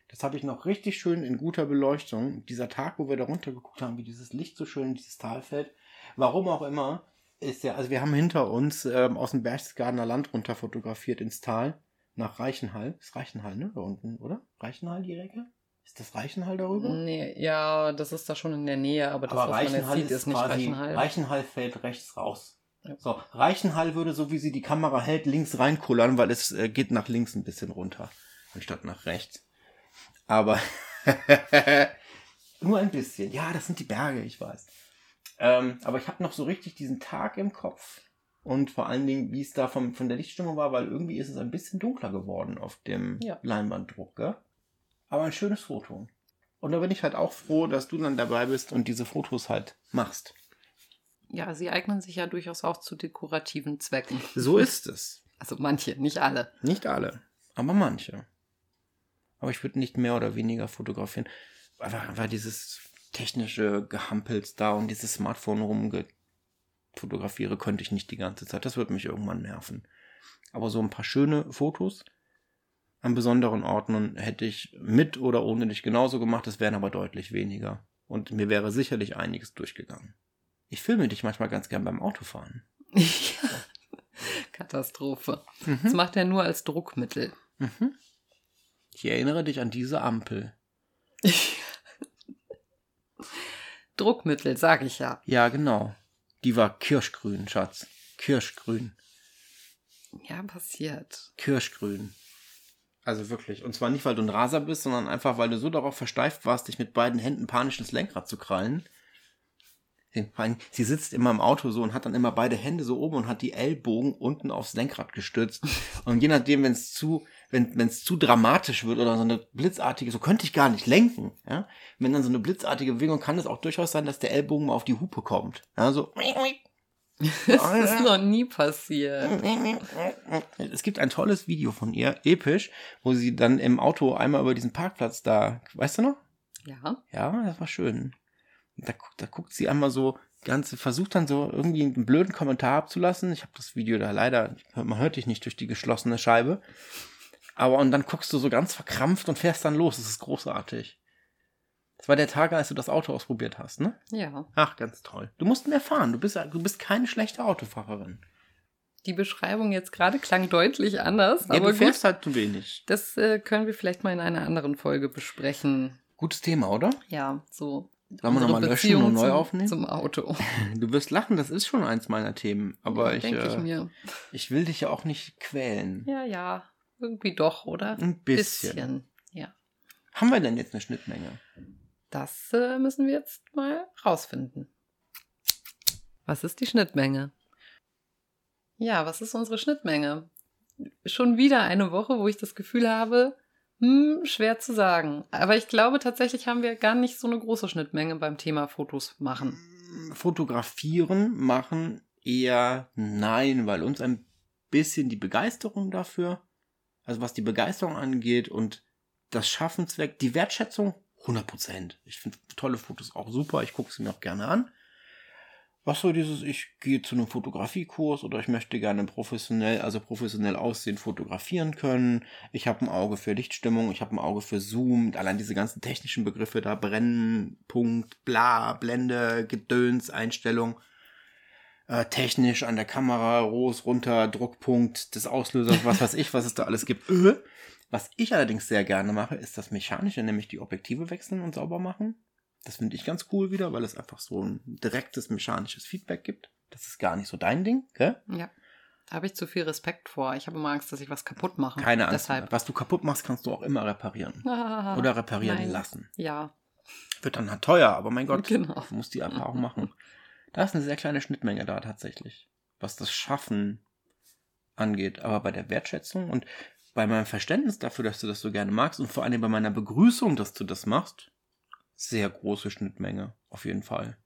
Das habe ich noch richtig schön in guter Beleuchtung. Dieser Tag, wo wir da runter geguckt haben, wie dieses Licht so schön in dieses Tal fällt. Warum auch immer, ist ja, also wir haben hinter uns ähm, aus dem Berchtesgadener Land runter fotografiert ins Tal nach Reichenhall. Ist Reichenhall, ne? Da unten, oder? Reichenhall die Ecke? Ist das Reichenhall darüber? Nee, ja, das ist da schon in der Nähe, aber das, was man jetzt sieht, ist, nicht Reichenhall. Reichenhall fällt rechts raus. Ja. So, Reichenhall würde, so wie sie die Kamera hält, links reinkullern, weil es äh, geht nach links ein bisschen runter, anstatt nach rechts. Aber nur ein bisschen. Ja, das sind die Berge, ich weiß. Ähm, aber ich habe noch so richtig diesen Tag im Kopf. Und vor allen Dingen, wie es da vom, von der Lichtstimmung war, weil irgendwie ist es ein bisschen dunkler geworden auf dem Ja. Leinwanddruck, gell? Aber ein schönes Foto. Und da bin ich halt auch froh, dass du dann dabei bist und diese Fotos halt machst. Ja, sie eignen sich ja durchaus auch zu dekorativen Zwecken. So ist es. Also manche, nicht alle. Nicht alle, aber manche. Aber ich würde nicht mehr oder weniger fotografieren. Einfach, weil dieses technische Gehampels da und dieses Smartphone rumfotografiere, könnte ich nicht die ganze Zeit. Das würde mich irgendwann nerven. Aber so ein paar schöne Fotos an besonderen Orten hätte ich mit oder ohne dich genauso gemacht. Es wären aber deutlich weniger. Und mir wäre sicherlich einiges durchgegangen. Ich filme dich manchmal ganz gern beim Autofahren. Katastrophe. Das macht er nur als Druckmittel. Mhm. Ich erinnere dich an diese Ampel. Druckmittel, sag ich ja. Ja, genau. Die war kirschgrün, Schatz. Kirschgrün. Ja, passiert. Kirschgrün. Also wirklich. Und zwar nicht, weil du ein Raser bist, sondern einfach, weil du so darauf versteift warst, dich mit beiden Händen panisch ins Lenkrad zu krallen. Sie- sitzt immer im Auto so und hat dann immer beide Hände so oben und hat die Ellbogen unten aufs Lenkrad gestützt. Und je nachdem, wenn es zu, wenn es zu dramatisch wird oder so eine blitzartige, so könnte ich gar nicht lenken. Ja? Wenn dann so eine blitzartige Bewegung, kann es auch durchaus sein, dass der Ellbogen mal auf die Hupe kommt. Ja, so. Das ist noch nie passiert. Es gibt ein tolles Video von ihr, episch, wo sie dann im Auto einmal über diesen Parkplatz da, weißt du noch? Ja. Ja, das war schön. Da, da guckt sie einmal so ganz, versucht dann so irgendwie einen blöden Kommentar abzulassen. Ich habe das Video da leider, man hört dich nicht durch die geschlossene Scheibe. Aber und dann guckst du so ganz verkrampft und fährst dann los. Das ist großartig. Das war der Tag, als du das Auto ausprobiert hast, ne? Ja. Ach, ganz toll. Du musst mehr fahren. Du bist, du bist keine schlechte Autofahrerin. Die Beschreibung jetzt gerade klang deutlich anders, Ja, aber du gut. fährst halt zu wenig. Das äh, können wir vielleicht mal in einer anderen Folge besprechen. Gutes Thema, oder? Ja, so. Sollen wir nochmal löschen und neu zum, aufnehmen? Zum Auto. Du wirst lachen, das ist schon eins meiner Themen. Aber ja, ich, ich äh, mir. ich will dich ja auch nicht quälen. Ja, ja. Irgendwie doch, oder? Ein bisschen. Ja. Haben wir denn jetzt eine Schnittmenge? Das äh, müssen wir jetzt mal rausfinden. Was ist die Schnittmenge? Ja, was ist unsere Schnittmenge? Schon wieder eine Woche, wo ich das Gefühl habe, hm, schwer zu sagen. Aber ich glaube, tatsächlich haben wir gar nicht so eine große Schnittmenge beim Thema Fotos machen. Fotografieren machen eher nein, weil uns ein bisschen die Begeisterung dafür, also was die Begeisterung angeht und das Schaffenswerk, die Wertschätzung 100%. Ich finde tolle Fotos auch super, ich gucke sie mir auch gerne an. Was so dieses, ich gehe zu einem Fotografiekurs oder ich möchte gerne professionell, also professionell aussehen, fotografieren können. Ich habe ein Auge für Lichtstimmung, ich habe ein Auge für Zoom, allein diese ganzen technischen Begriffe da, Brennen, Punkt, bla, Blende, Gedöns, Einstellung, äh, technisch an der Kamera, Rohs, runter, Druckpunkt des Auslösers, was weiß ich, was es da alles gibt. Äh. Was ich allerdings sehr gerne mache, ist das Mechanische, nämlich die Objektive wechseln und sauber machen. Das finde ich ganz cool wieder, weil es einfach so ein direktes mechanisches Feedback gibt. Das ist gar nicht so dein Ding, gell? Ja. Da habe ich zu viel Respekt vor. Ich habe immer Angst, dass ich was kaputt mache. Keine Angst. Deshalb. Was du kaputt machst, kannst du auch immer reparieren. Ah, Oder reparieren nein. lassen. Ja, Wird dann halt teuer, aber mein Gott, Genau. du musst die Erfahrung machen. Da ist eine sehr kleine Schnittmenge da tatsächlich, was das Schaffen angeht. Aber bei der Wertschätzung und bei meinem Verständnis dafür, dass du das so gerne magst und vor allem bei meiner Begrüßung, dass du das machst, sehr große Schnittmenge, auf jeden Fall.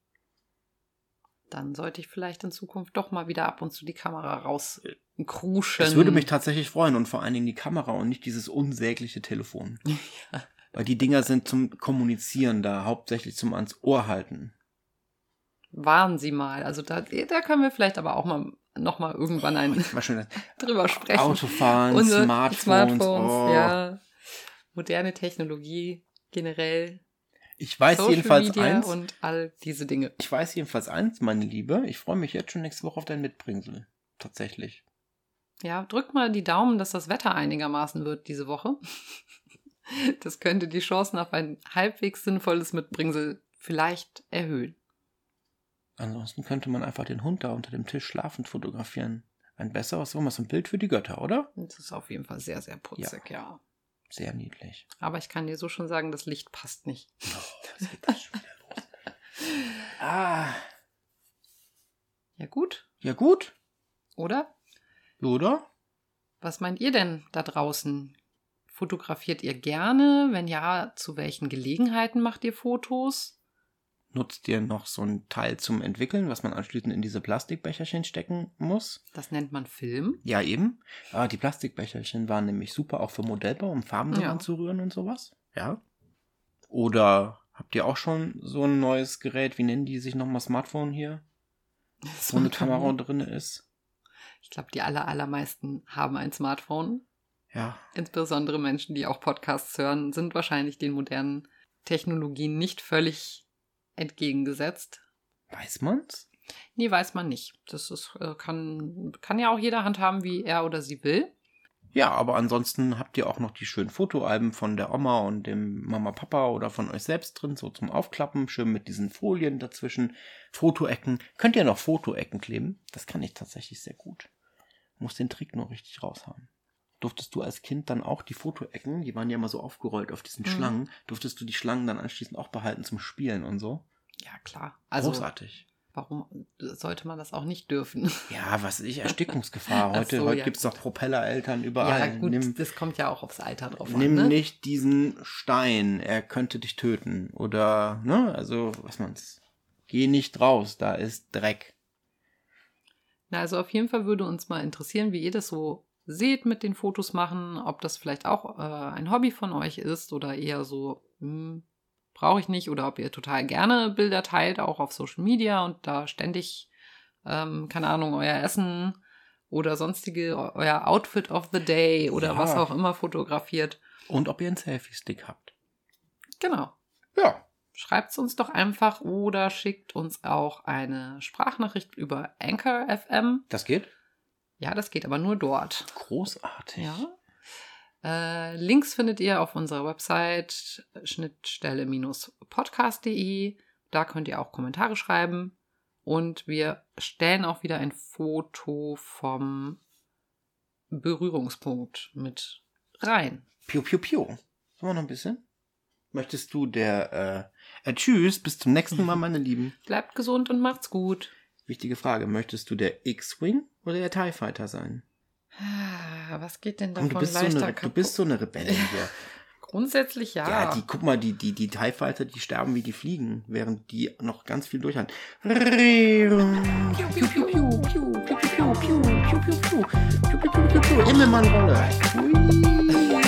dann sollte ich vielleicht in Zukunft doch mal wieder ab und zu die Kamera rauskruschen. Es würde mich tatsächlich freuen und vor allen Dingen die Kamera und nicht dieses unsägliche Telefon. Ja. Weil die Dinger sind zum Kommunizieren da, hauptsächlich zum ans Ohr halten. Warnen Sie mal. Also da, da können wir vielleicht aber auch mal noch mal irgendwann ein, War schön. drüber sprechen. Autofahren, Unsere Smartphones. Smartphones, oh. ja. Moderne Technologie generell. Ich weiß Social jedenfalls Media eins. und all diese Dinge. Ich weiß jedenfalls eins, meine Liebe. Ich freue mich jetzt schon nächste Woche auf dein Mitbringsel. Tatsächlich. Ja, drückt mal die Daumen, dass das Wetter einigermaßen wird diese Woche. Das könnte die Chancen auf ein halbwegs sinnvolles Mitbringsel vielleicht erhöhen. Ansonsten könnte man einfach den Hund da unter dem Tisch schlafend fotografieren. Ein besseres, so ein Bild für die Götter, oder? Das ist auf jeden Fall sehr, sehr putzig, ja. Sehr niedlich. Aber ich kann dir so schon sagen, das Licht passt nicht. Das geht das schon wieder los. Ah, Ja gut, ja gut, oder? oder? Was meint ihr denn da draußen? Fotografiert ihr gerne? Wenn ja, zu welchen Gelegenheiten macht ihr Fotos? Nutzt ihr noch so ein Teil zum Entwickeln, was man anschließend in diese Plastikbecherchen stecken muss? Das nennt man Film. Ja, eben. Ah, die Plastikbecherchen waren nämlich super auch für Modellbau, um Farben Ja. anzurühren und sowas. Ja. Oder habt ihr auch schon so ein neues Gerät, wie nennen die sich nochmal Smartphone hier, wo eine Kamera drin ist? Ich glaube, die aller, allermeisten haben ein Smartphone. Ja. Insbesondere Menschen, die auch Podcasts hören, sind wahrscheinlich den modernen Technologien nicht völlig entgegengesetzt. Weiß man's? Nee, weiß man nicht. Das ist, äh, kann, kann ja auch jeder handhaben, wie er oder sie will. Ja, aber ansonsten habt ihr auch noch die schönen Fotoalben von der Oma und dem Mama Papa oder von euch selbst drin, so zum Aufklappen, schön mit diesen Folien dazwischen. Fotoecken. Könnt ihr noch Fotoecken kleben? Das kann ich tatsächlich sehr gut. Muss den Trick nur richtig raushaben. Durftest du als Kind dann auch die Fotoecken, die waren ja immer so aufgerollt auf diesen Mhm. Schlangen, durftest du die Schlangen dann anschließend auch behalten zum Spielen und so? Ja, klar. Also, Großartig. warum sollte man das auch nicht dürfen? Ja, was ich, Erstickungsgefahr. Heute, so, heute ja, gibt's doch Propellereltern überall. ja, gut, Nimm, das kommt ja auch aufs Alter drauf Nimm an. Ne? nicht diesen Stein, er könnte dich töten. Oder, ne, also, was man's. Geh nicht raus, da ist Dreck. Na, also auf jeden Fall würde uns mal interessieren, wie ihr das so seht mit den Fotos machen, ob das vielleicht auch äh, ein Hobby von euch ist oder eher so, hm, brauche ich nicht, oder ob ihr total gerne Bilder teilt, auch auf Social Media und da ständig, ähm, keine Ahnung, euer Essen oder sonstige, eu- euer Outfit of the Day oder Ja. was auch immer fotografiert. Und ob ihr einen Selfie-Stick habt. Genau. Ja. Schreibt es uns doch einfach oder schickt uns auch eine Sprachnachricht über Anchor FM. Das geht? Ja, das geht aber nur dort. Großartig. Ja. Äh, Links findet ihr auf unserer Website schnittstelle-podcast.de. Da könnt ihr auch Kommentare schreiben. Und wir stellen auch wieder ein Foto vom Berührungspunkt mit rein. Piu, piu, piu. Sollen wir noch ein bisschen? Möchtest du der, äh, äh, tschüss, bis zum nächsten Mal, meine Lieben. Bleibt gesund und macht's gut. Wichtige Frage. Möchtest du der X-Wing oder der TIE Fighter sein? Was geht denn davon Komm, du bist leichter so eine, Du bist so eine Rebellin hier. Grundsätzlich ja. Ja, die, guck mal, die, die, die TIE Fighter, die sterben wie die Fliegen, während die noch ganz viel durch haben. Immelmann-Rolle.